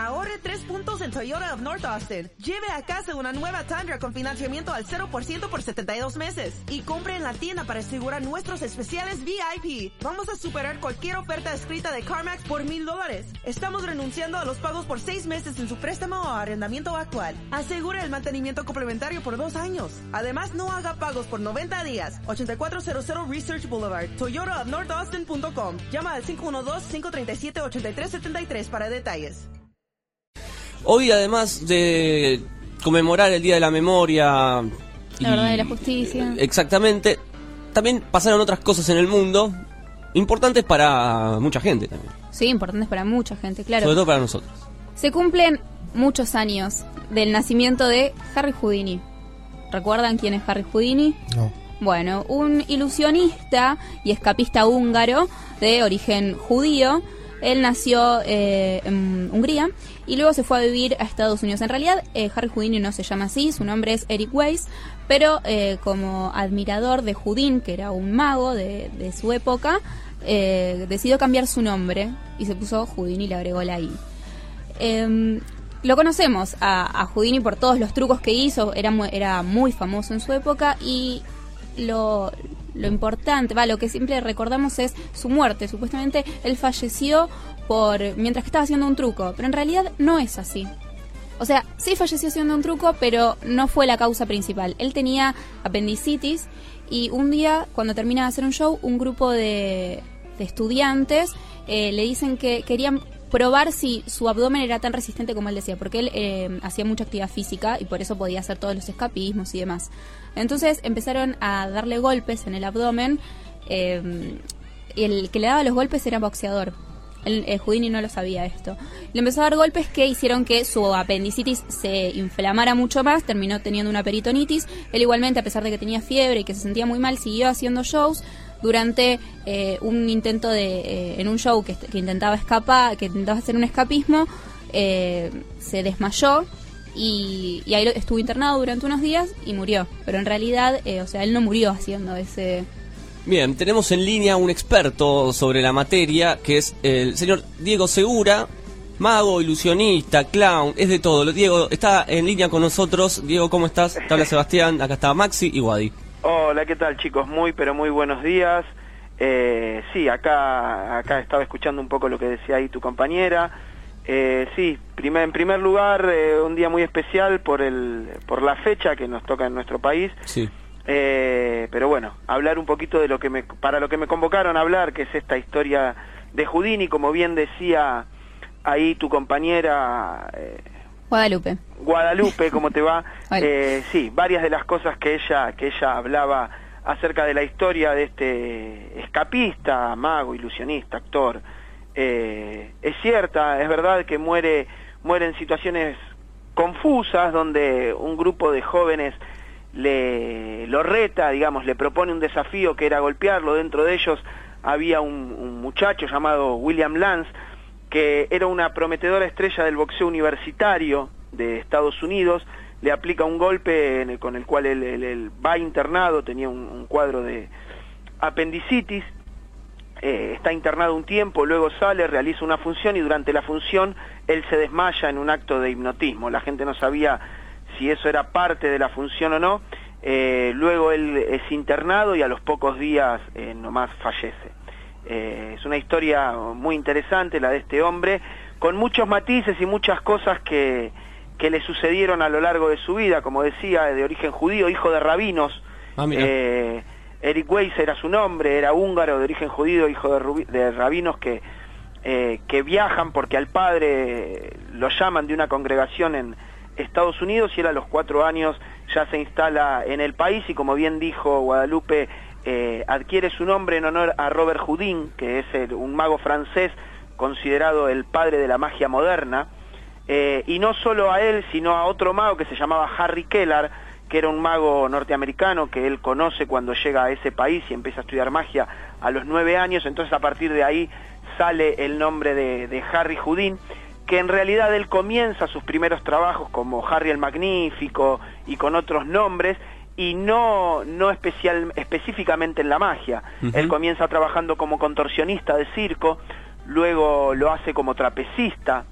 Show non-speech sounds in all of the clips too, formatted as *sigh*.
Ahorre tres puntos en Toyota of North Austin. Lleve a casa una nueva Tundra con financiamiento al 0% por 72 meses. Y compre en la tienda para asegurar nuestros especiales VIP. Vamos a superar cualquier oferta escrita de CarMax por mil dólares. Estamos renunciando a los pagos por seis meses en su préstamo o arrendamiento actual. Asegure el mantenimiento complementario por dos años. Además, no haga pagos por 90 días. 8400 Research Boulevard, Toyota of North Austin.com. Llama al 512-537-8373 para detalles. Hoy, además de conmemorar el Día de la Memoria... y- La verdad de la justicia. Exactamente. También pasaron otras cosas en el mundo importantes para mucha gente también. Sí, importantes para mucha gente, claro. Sobre todo para nosotros. Se cumplen muchos años del nacimiento de Harry Houdini. ¿Recuerdan quién es Harry Houdini? No. Bueno, un ilusionista y escapista húngaro de origen judío. Él nació eh, en Hungría y luego se fue a vivir a Estados Unidos. En realidad, eh, Harry Houdini no se llama así, su nombre es Eric Weiss, pero eh, como admirador de Houdin, que era un mago de, su época, decidió cambiar su nombre y se puso Houdini y le agregó la I. Em, lo conocemos a, a Houdini por todos los trucos que hizo, era muy famoso en su época y lo, lo importante, va, lo que siempre recordamos es su muerte. Supuestamente él falleció por mientras que estaba haciendo un truco, pero en realidad no es así. O sea, sí falleció haciendo un truco, pero no fue la causa principal. Él tenía apendicitis y un día, cuando termina de hacer un show, un grupo de, de estudiantes eh, le dicen que querían probar si su abdomen era tan resistente como él decía, porque él eh, hacía mucha actividad física y por eso podía hacer todos los escapismos y demás. Entonces empezaron a darle golpes en el abdomen. eh, y el que le daba los golpes era boxeador. El, el Houdini no lo sabía esto. Le empezó a dar golpes que hicieron que su apendicitis se inflamara mucho más, terminó teniendo una peritonitis. Él igualmente, a pesar de que tenía fiebre y que se sentía muy mal, siguió haciendo shows. Durante eh, un intento de, eh, en un show que, intentaba escapar, que intentaba hacer un escapismo, eh, se desmayó y, ahí estuvo internado durante unos días y murió. Pero en realidad, eh, o sea, él no murió haciendo ese, Bien, tenemos en línea un experto sobre la materia, que es el señor Diego Segura, mago, ilusionista, clown, es de todo. Diego está en línea con nosotros. Diego, ¿cómo estás? Te habla Sebastián, acá está Maxi y Wadi. Hola, ¿qué tal chicos? Muy, pero muy buenos días. Eh, sí, acá, acá estaba escuchando un poco lo que decía ahí tu compañera. Eh, sí, primer, en primer lugar, eh, un día muy especial por, el, por la fecha que nos toca en nuestro país. Sí. Eh, pero bueno, hablar un poquito de lo que me, para lo que me convocaron a hablar, que es esta historia de Houdini, como bien decía ahí tu compañera eh, Guadalupe. Guadalupe, ¿cómo te va? *laughs* Eh, sí, varias de las cosas que ella, que ella hablaba acerca de la historia de este escapista, mago, ilusionista, actor, eh, es cierta, es verdad que muere, muere en situaciones confusas donde un grupo de jóvenes le lo reta, digamos, le propone un desafío que era golpearlo. Dentro de ellos había un, un muchacho llamado William Lance, que era una prometedora estrella del boxeo universitario de Estados Unidos, le aplica un golpe con el cual él, va internado, tenía un, un cuadro de apendicitis, eh, está internado un tiempo, luego sale, realiza una función y durante la función él se desmaya en un acto de hipnotismo. La gente no sabía si eso era parte de la función o no. Eh, luego él es internado y a los pocos días eh, nomás fallece. Eh, es una historia muy interesante la de este hombre, con muchos matices y muchas cosas que, que le sucedieron a lo largo de su vida, como decía, de origen judío, hijo de rabinos. Ah. Eh, Eric Weiss era su nombre, era húngaro de origen judío, hijo de, rubi- de rabinos que, eh, que viajan porque al padre lo llaman de una congregación en Estados Unidos y él a los cuatro años ya se instala en el país y como bien dijo Guadalupe, eh, adquiere su nombre en honor a Robert Houdin, que es un mago francés considerado el padre de la magia moderna, eh, y no solo a él, sino a otro mago que se llamaba Harry Keller, que era un mago norteamericano que él conoce cuando llega a ese país y empieza a estudiar magia a los nueve años, entonces a partir de ahí sale el nombre de, de Harry Houdin, que en realidad él comienza sus primeros trabajos como Harry el Magnífico y con otros nombres, y no, no especial, específicamente en la magia. Él comienza trabajando como contorsionista de circo, luego lo hace como trapecista,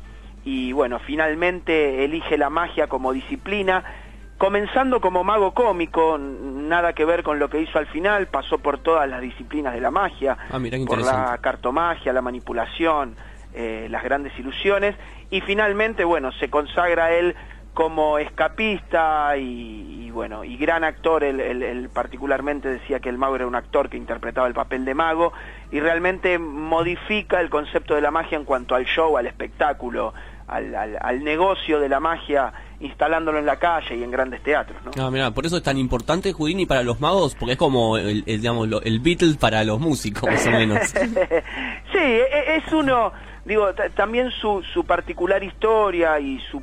y bueno, finalmente elige la magia como disciplina, comenzando como mago cómico, nada que ver con lo que hizo al final, pasó por todas las disciplinas de la magia, Ah, mirá por la cartomagia, la manipulación, eh, las grandes ilusiones, y finalmente, bueno, se consagra él como escapista y, y, bueno, y gran actor, él, él- él particularmente decía que el mago era un actor que interpretaba el papel de mago, y realmente modifica el concepto de la magia en cuanto al show, al espectáculo, al, al- al negocio de la magia, instalándolo en la calle y en grandes teatros, ¿no? Ah, mirá, por eso es tan importante Houdini para los magos, porque es como el, el, digamos, lo- el Beatles para los músicos, más o menos. *laughs* sí, e- es uno, digo, ta- también su, su particular historia y su,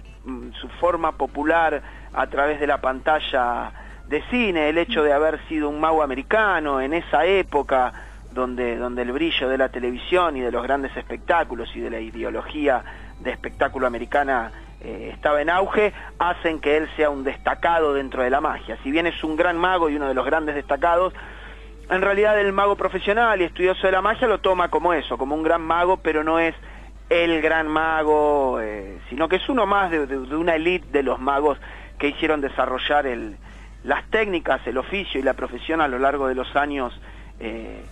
su forma popular a través de la pantalla de cine, el hecho de haber sido un mago americano en esa época donde, donde el brillo de la televisión y de los grandes espectáculos y de la ideología de espectáculo americana eh, estaba en auge, hacen que él sea un destacado dentro de la magia. Si bien es un gran mago y uno de los grandes destacados, en realidad el mago profesional y estudioso de la magia lo toma como eso, como un gran mago, pero no es el gran mago, eh, sino que es uno más de, de- de una élite de los magos que hicieron desarrollar el, las técnicas, el oficio y la profesión a lo largo de los años eh,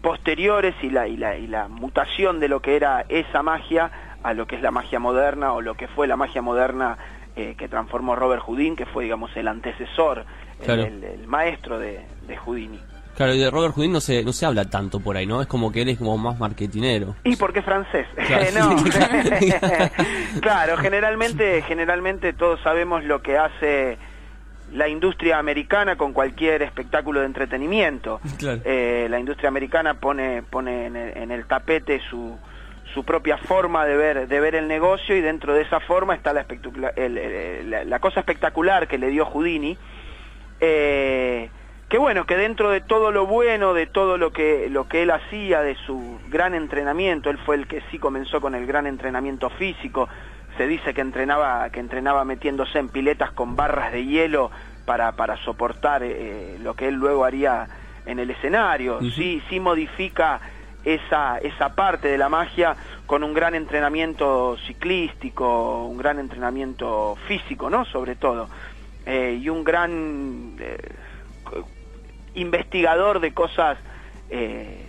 posteriores y la, y, la, y la mutación de lo que era esa magia a lo que es la magia moderna o lo que fue la magia moderna eh, que transformó Robert Houdin, que fue, digamos, el antecesor, el- Claro. el, el maestro de, de Houdini. Claro, y de Robert Houdin no se, no se habla tanto por ahí, ¿no? Es como que él es como más marketinero. Y porque es francés. *laughs* Claro. *laughs* *laughs* claro, generalmente, generalmente todos sabemos lo que hace la industria americana con cualquier espectáculo de entretenimiento. Claro. Eh, la industria americana pone, pone en, el, en el tapete su, su propia forma de ver, de ver el negocio y dentro de esa forma está la, el- el- la, la cosa espectacular que le dio Houdini. Eh, que bueno, que dentro de todo lo bueno, de todo lo que, lo que él hacía, de su gran entrenamiento, él fue el que sí comenzó con el gran entrenamiento físico, se dice que entrenaba, que entrenaba metiéndose en piletas con barras de hielo para, para soportar eh, lo que él luego haría en el escenario, sí, sí modifica esa, esa parte de la magia con un gran entrenamiento ciclístico, un gran entrenamiento físico, ¿no? Sobre todo. Eh, y un gran eh, investigador de cosas eh,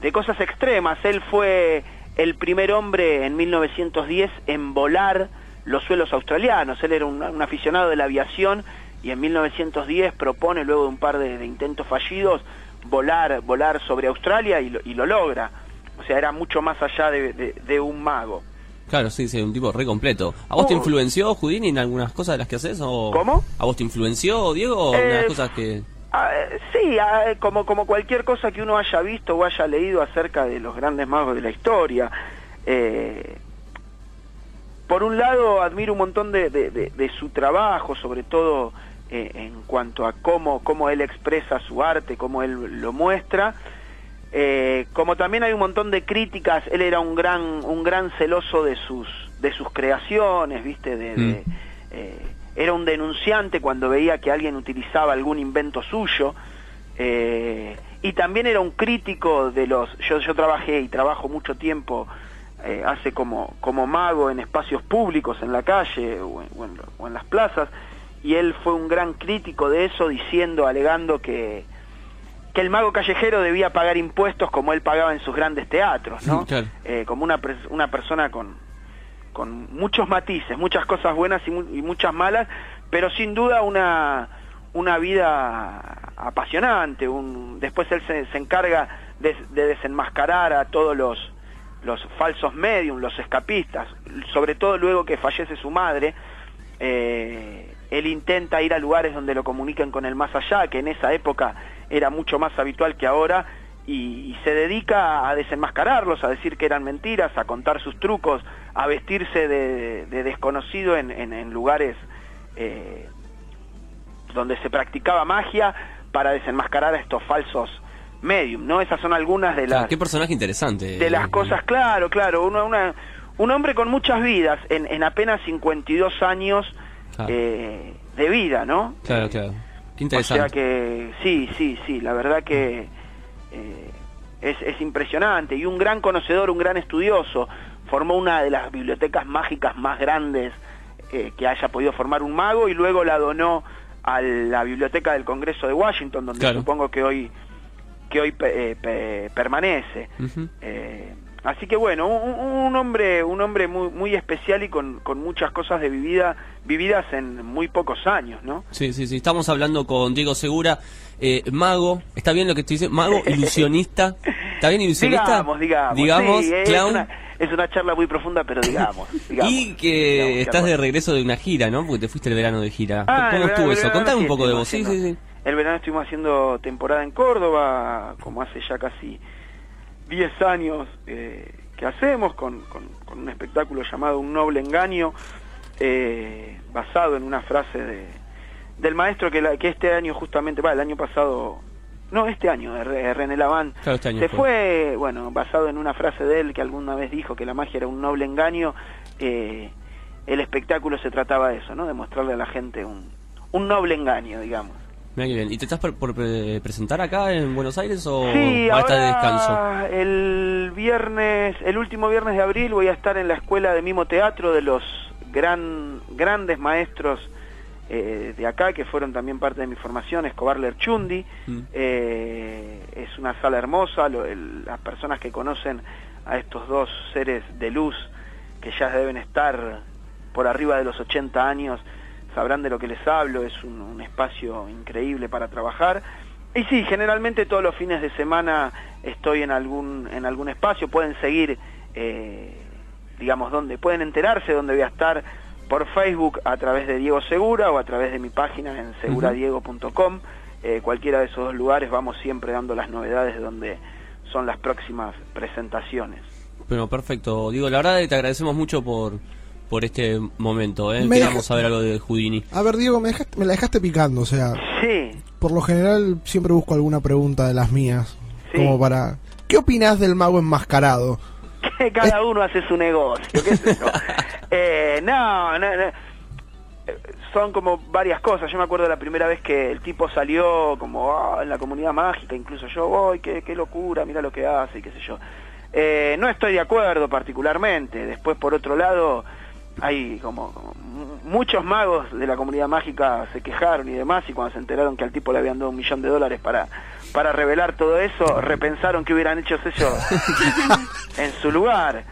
de cosas extremas. Él fue el primer hombre en 1910 en volar los suelos australianos. Él era un, un aficionado de la aviación y en 1910 propone, luego de un par de, de intentos fallidos, volar, volar sobre Australia y lo, y lo logra. O sea, era mucho más allá de, de- de un mago. Claro, sí, sí, un tipo re completo. ¿A vos te Oh. influenció Houdini en algunas cosas de las que haces? O... ¿Cómo? ¿A vos te influenció, Diego? en Eh, las cosas que... Ah, sí, ah, como, como cualquier cosa que uno haya visto o haya leído acerca de los grandes magos de la historia. Eh, por un lado, admiro un montón de, de- su trabajo, sobre todo eh, en cuanto a cómo, cómo él expresa su arte, cómo él lo muestra. Eh, como también hay un montón de críticas, él era un gran, un gran celoso de sus, de sus creaciones, ¿viste? De, Mm. Era un denunciante cuando veía que alguien utilizaba algún invento suyo. eh, y también era un crítico de los... Yo, yo trabajé y trabajo mucho tiempo, eh, hace como, como mago en espacios públicos, en la calle o en, o en- o en las plazas, y él fue un gran crítico de eso, diciendo, alegando que, que el mago callejero debía pagar impuestos como él pagaba en sus grandes teatros, ¿no? *laughs* Claro. Eh, como una, una persona con, con muchos matices, muchas cosas buenas y, mu- y muchas malas, pero sin duda una, una vida apasionante. Un, después él se, se encarga de, de desenmascarar a todos los, los falsos medium, los escapistas, sobre todo luego que fallece su madre. eh, él intenta ir a lugares donde lo comuniquen con el más allá, que en esa época era mucho más habitual que ahora, y, y se dedica a desenmascararlos, a decir que eran mentiras, a contar sus trucos, a vestirse de, de desconocido en, en- en lugares eh, donde se practicaba magia para desenmascarar a estos falsos medium, ¿no? Esas son algunas de Claro, las qué personaje interesante. de las cosas, claro, claro, una, una- un hombre con muchas vidas en, en apenas 52 años Claro. eh, de vida, ¿no? Claro, claro. Qué O interesante. sea que sí, sí, sí, la verdad que eh, es, es impresionante y un gran conocedor, un gran estudioso. formó una de las bibliotecas mágicas más grandes eh, que haya podido formar un mago y luego la donó a la biblioteca del Congreso de Washington, donde Claro. supongo que hoy que hoy pe- eh, pe- permanece. Ujú. Eh, así que bueno, un, un hombre, un hombre muy, muy especial y con, con muchas cosas de vivida, vividas en muy pocos años, ¿no? Sí, sí, sí. Estamos hablando con Diego Segura, eh, mago. ¿Está bien lo que estoy diciendo? Mago, ilusionista. ¿Está bien ilusionista? Digamos, digamos. Digamos, sí, es clown. una, es una charla muy profunda, pero digamos. *laughs* digamos y que digamos, estás de regreso de una gira, ¿no? Porque te fuiste el verano de gira. Ah, ¿Cómo estuvo verano- eso? Contame un poco de vos. Sí, sí, sí. El verano estuvimos haciendo temporada en Córdoba, como hace ya casi 10 años eh, que hacemos, con, con- con un espectáculo llamado Un Noble Engaño, eh, basado en una frase de, del maestro que, la- que este año justamente, va, el año pasado, no, este año, René Laván, Claro, este se fue. fue, bueno, basado en una frase de él que alguna vez dijo que la magia era un noble engaño, eh, el espectáculo se trataba de eso, ¿no? De mostrarle a la gente un, un noble engaño, digamos. Mira qué bien. ¿Y te estás por, por pre- presentar acá en Buenos Aires o Sí, vas a estar de descanso? el viernes, el último viernes de abril voy a estar en la escuela de mimo teatro de los gran, grandes maestros eh, de acá que fueron también parte de mi formación, Escobar Lerchundi. Mm. Eh, es una sala hermosa, lo- el- las personas que conocen a estos dos seres de luz que ya deben estar por arriba de los 80 años sabrán de lo que les hablo, es un, un espacio increíble para trabajar. Y sí, generalmente todos los fines de semana estoy en algún, en algún espacio, pueden seguir, eh, digamos, donde pueden enterarse dónde voy a estar por Facebook a través de Diego Segura o a través de mi página en seguradiego.com. Eh, cualquiera de esos dos lugares vamos siempre dando las novedades de donde son las próximas presentaciones. Bueno, perfecto. Digo, la verdad que te agradecemos mucho por, por este momento. ¿eh? Queríamos saber algo de Houdini. A ver, Diego, me, dejaste- me la dejaste picando, o sea, Sí, por lo general siempre busco alguna pregunta de las mías, Sí. como para... ¿Qué opinás del mago enmascarado? *laughs* cada uno hace su negocio, qué sé yo. *laughs* Eh, no, no, no. Son como varias cosas. Yo me acuerdo la primera vez que el tipo salió como "Ah, en la comunidad mágica, incluso yo, voy, qué, qué locura, mira lo que hace, y qué sé yo. Eh, no estoy de acuerdo particularmente. Después, por otro lado, hay como, como mu- muchos magos de la comunidad mágica se quejaron y demás, y cuando se enteraron que al tipo le habían dado un millón de dólares para, para revelar todo eso, repensaron que hubieran hecho ellos *laughs* en su lugar.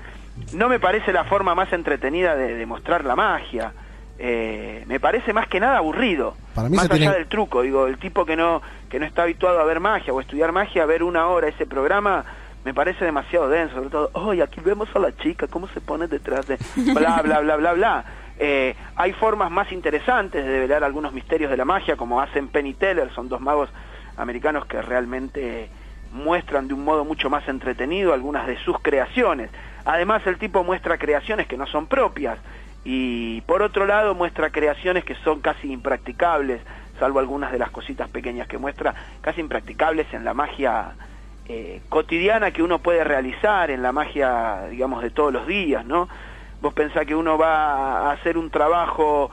No me parece la forma más entretenida de demostrar la magia. Eh, me parece más que nada aburrido. Para mí más allá tiene- del truco, digo, el tipo que no que no está habituado a ver magia o estudiar magia, ver una hora ese programa me parece demasiado denso, sobre todo, hoy aquí vemos a la chica cómo se pone detrás de *laughs* bla bla bla bla bla. Eh, hay formas más interesantes de develar algunos misterios de la magia, como hacen Penn y Teller, son dos magos americanos que realmente muestran de un modo mucho más entretenido algunas de sus creaciones. Además, el tipo muestra creaciones que no son propias y por otro lado muestra creaciones que son casi impracticables, salvo algunas de las cositas pequeñas que muestra, casi impracticables en la magia eh, cotidiana que uno puede realizar, en la magia, digamos, de todos los días, ¿no? Vos pensás que uno va a hacer un trabajo,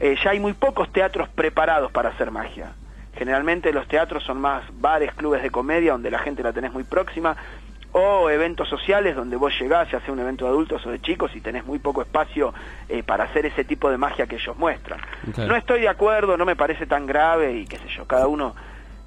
eh, ya hay muy pocos teatros preparados para hacer magia. Generalmente los teatros son más bares, clubes de comedia, donde la gente la tenés muy próxima, o eventos sociales donde vos llegás, ya sea un evento de adultos o de chicos, y tenés muy poco espacio eh, para hacer ese tipo de magia que ellos muestran. No estoy de acuerdo, no me parece tan grave, y qué sé yo, cada uno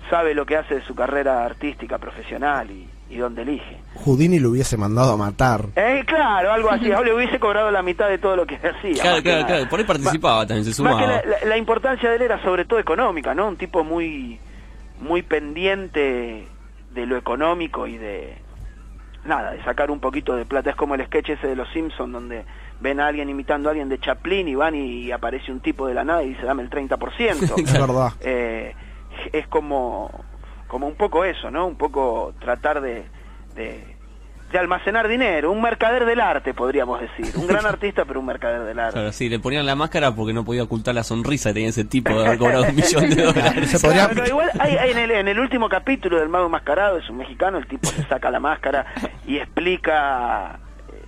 sabe lo que hace de su carrera artística, profesional, y, y dónde elige. Houdini lo hubiese mandado a matar. Eh, claro, algo así, *laughs* o le hubiese cobrado la mitad de todo lo que *laughs* hacía. Claro, claro, claro. Por ahí participaba también, se Más sumaba. que la, la- la importancia de él era sobre todo económica, ¿no? Un tipo muy, muy pendiente de lo económico y de nada, de sacar un poquito de plata. Es como el sketch ese de los Simpsons donde ven a alguien imitando a alguien de Chaplin y van y aparece un tipo de la nada y dice dame el 30%. *laughs* Es verdad. Eh, es como, como un poco eso, ¿no? Un poco tratar de, de, de almacenar dinero, un mercader del arte, podríamos decir. Un gran *laughs* artista, pero un mercader del arte. Claro, sí, le ponían la máscara porque no podía ocultar la sonrisa que tenía ese tipo de haber cobrado un *laughs* millón de dólares. Se podría- Claro, igual hay, hay en, el, en el último capítulo del Mago Enmascarado, es un mexicano, el tipo se saca la máscara y explica... eh,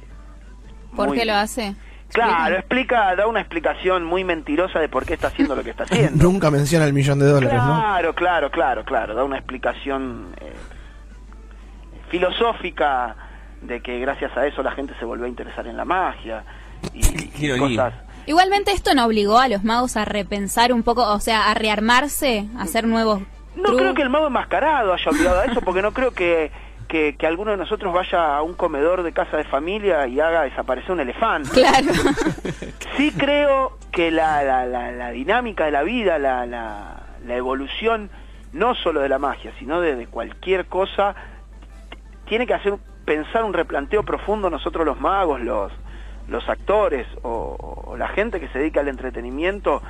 ¿Por muy- qué lo hace? Claro, Explica. da una explicación muy mentirosa de por qué está haciendo lo que está haciendo. *laughs* Nunca menciona el millón de dólares, ¿no? Claro, claro, claro, claro. Da una explicación eh, filosófica de que gracias a eso la gente se volvió a interesar en la magia y, cosas. Igualmente esto no obligó a los magos a repensar un poco, o sea, a rearmarse, a hacer nuevos No trucos. creo que el mago enmascarado haya obligado a eso, porque no creo que, que, que alguno de nosotros vaya a un comedor de casa de familia y haga desaparecer un elefante. Claro. *laughs* Sí creo que la, la, la, la dinámica de la vida, la, la, la evolución, no solo de la magia, sino de, de cualquier cosa, tiene que hacer pensar un replanteo profundo nosotros los magos, los, los actores o, o la gente que se dedica al entretenimiento,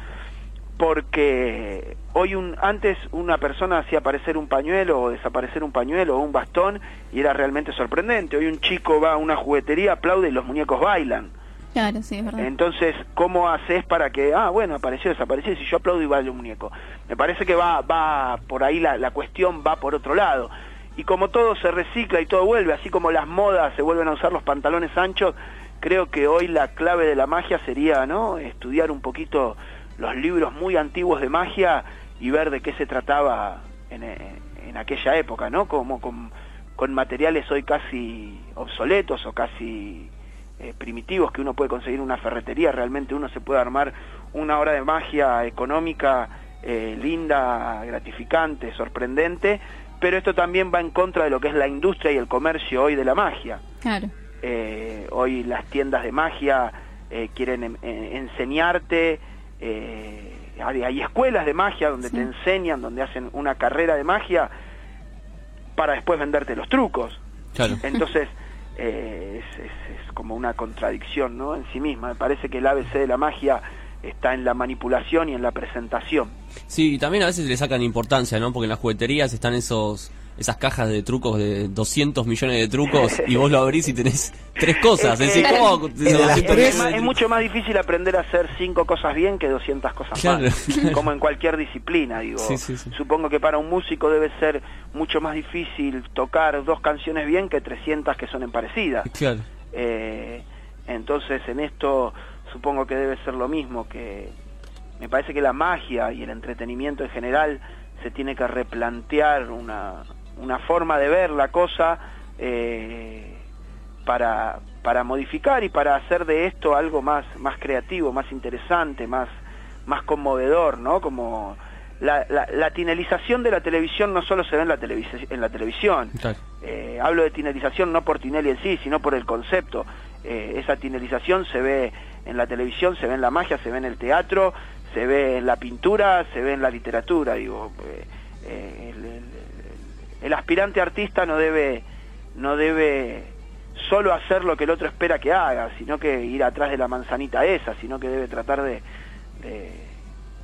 porque hoy un antes una persona hacía aparecer un pañuelo o desaparecer un pañuelo o un bastón y era realmente sorprendente. Hoy un chico va a una juguetería, aplaude y los muñecos bailan. Claro, sí, es verdad. Entonces, ¿cómo haces para que, ah, bueno, apareció, desapareció, si yo aplaudo y baila un muñeco? Me parece que va, va por ahí la, la cuestión, va por otro lado. Y como todo se recicla y todo vuelve, así como las modas se vuelven a usar los pantalones anchos, creo que hoy la clave de la magia sería, ¿no? Estudiar un poquito los libros muy antiguos de magia y ver de qué se trataba en, en- en aquella época, ¿no? Como con, con materiales hoy casi obsoletos o casi eh, primitivos que uno puede conseguir en una ferretería, realmente uno se puede armar una hora de magia económica eh, linda, gratificante, sorprendente, pero esto también va en contra de lo que es la industria y el comercio hoy de la magia. Claro. Eh, hoy las tiendas de magia eh, quieren em- eh, enseñarte, eh, hay, escuelas de magia donde Sí. te enseñan, donde hacen una carrera de magia para después venderte los trucos. Claro. Entonces, eh, es, es- es como una contradicción ¿no? en sí misma. Me parece que el ABC de la magia está en la manipulación y en la presentación. Sí, y también a veces le sacan importancia, ¿no? Porque en las jugueterías están esos esas cajas de trucos de 200 millones de trucos y vos lo abrís y tenés tres cosas. Es decir, ¿cómo? Es, mucho más difícil aprender a hacer cinco cosas bien que 200 cosas Claro, mal, *laughs* como en cualquier disciplina, digo. Sí, sí, sí. Supongo que para un músico debe ser mucho más difícil tocar dos canciones bien que 300 que son parecidas. Claro. Eh, entonces en esto supongo que debe ser lo mismo, que me parece que la magia y el entretenimiento en general se tiene que replantear una, una forma de ver la cosa eh, para, para modificar y para hacer de esto algo más, más creativo, más interesante, más, más conmovedor, ¿no? Como la, la, la tinelización de la televisión no solo se ve en la, en la televisión, eh, hablo de tinelización no por Tinelli en sí, sino por el concepto. Eh, esa tinelización se ve en la televisión, se ve en la magia, se ve en el teatro, se ve en la pintura, se ve en la literatura. Digo, eh, eh, el, aspirante artista no debe, no debe solo hacer lo que el otro espera que haga, sino que ir atrás de la manzanita esa, sino que debe tratar de,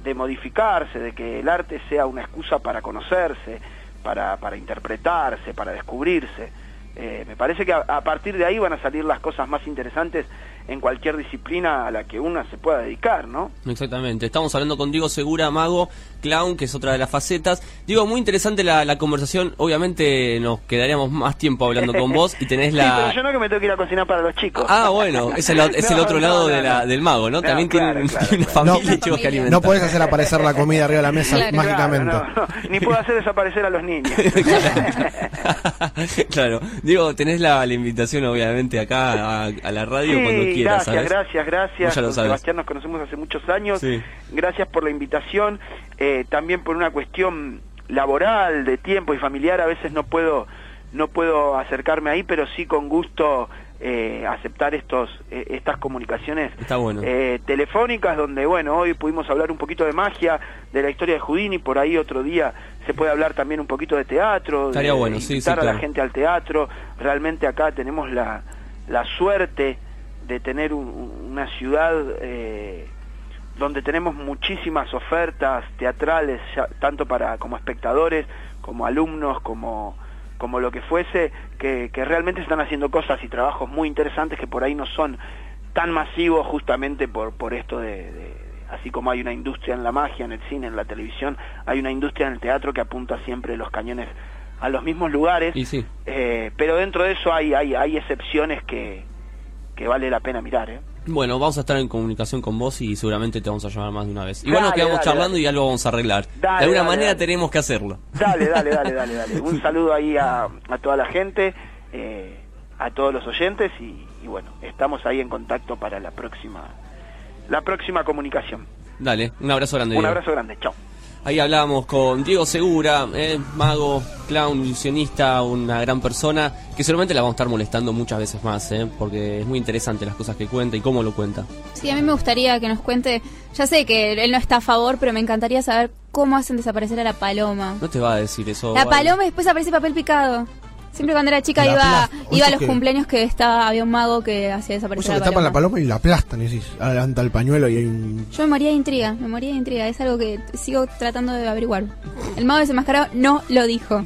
de, modificarse, de que el arte sea una excusa para conocerse, para, para interpretarse, para descubrirse. Eh, me parece que a partir de ahí van a salir las cosas más interesantes en cualquier disciplina a la que una se pueda dedicar, ¿no? Exactamente. Estamos hablando con Diego Segura, mago, clown, que es otra de las facetas. Digo, muy interesante la, la conversación. Obviamente nos quedaríamos más tiempo hablando con vos y tenés Sí, pero la... yo no que me tengo que ir a cocinar para los chicos. Ah, bueno, es el, es el *laughs* otro no, lado no, de la, no. del mago, ¿no? No, También claro, tiene claro, una claro. familia No, y chicos que alimentar. No podés hacer aparecer la comida arriba de la mesa Claro. mágicamente. Claro, no, no, ni puedo hacer desaparecer a los niños. *laughs* *laughs* claro, Diego, tenés la, la invitación obviamente acá a, a la radio Sí, cuando quieras, gracias, ¿sabes? gracias, gracias. Con. Sebastián nos conocemos hace muchos años. Sí. Gracias por la invitación. Eh, también por una cuestión laboral, de tiempo y familiar, a veces no puedo, no puedo acercarme ahí, pero sí con gusto eh, aceptar estos, eh, estas comunicaciones bueno. eh, telefónicas, donde bueno, hoy pudimos hablar un poquito de magia, de la historia de Houdini, por ahí otro día se puede hablar también un poquito de teatro, Estaría de bueno, invitar sí, a la gente al teatro. Realmente acá tenemos la, la suerte de tener un- un- una ciudad eh, donde tenemos muchísimas ofertas teatrales, ya- tanto para como espectadores, como alumnos, como como lo que fuese, que, que realmente están haciendo cosas y trabajos muy interesantes que por ahí no son tan masivos justamente por, por esto de, de- así como hay una industria en la magia, en el cine, en la televisión, hay una industria en el teatro que apunta siempre los cañones a los mismos lugares, Y sí. eh, pero dentro de eso hay, hay, hay excepciones que, que vale la pena mirar. ¿eh? Bueno, vamos a estar en comunicación con vos y seguramente te vamos a llamar más de una vez. Igual nos Dale, quedamos dale, charlando dale. y algo vamos a arreglar. De alguna manera tenemos que hacerlo. Dale, dale, dale, dale, dale. *laughs* Un saludo ahí a, a toda la gente. eh, a todos los oyentes y, y bueno, estamos ahí en contacto para la próxima, la próxima comunicación. Dale, un abrazo grande. Un abrazo grande, chao. Ahí hablábamos con Diego Segura, eh, mago, clown, ilusionista, una gran persona, que seguramente la vamos a estar molestando muchas veces más, eh, porque es muy interesante las cosas que cuenta y cómo lo cuenta. Sí, a mí me gustaría que nos cuente, ya sé que él no está a favor, pero me encantaría saber cómo hacen desaparecer a la paloma. No te va a decir eso. La Vale. paloma después aparece papel picado. Siempre cuando era chica La iba, iba a ¿Viste los que- cumpleaños que estaba, había un mago que hacía desaparecer eso que la tapan la paloma. paloma y la aplastan y decís, adelanta el pañuelo y hay un... Yo me moría de intriga, me moría de intriga. Es algo que sigo tratando de averiguar. El mago desenmascarado no lo dijo.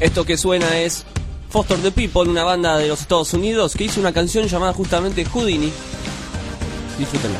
Esto que suena es Foster the People, una banda de los Estados Unidos que hizo una canción llamada justamente Houdini. Disfrútenla.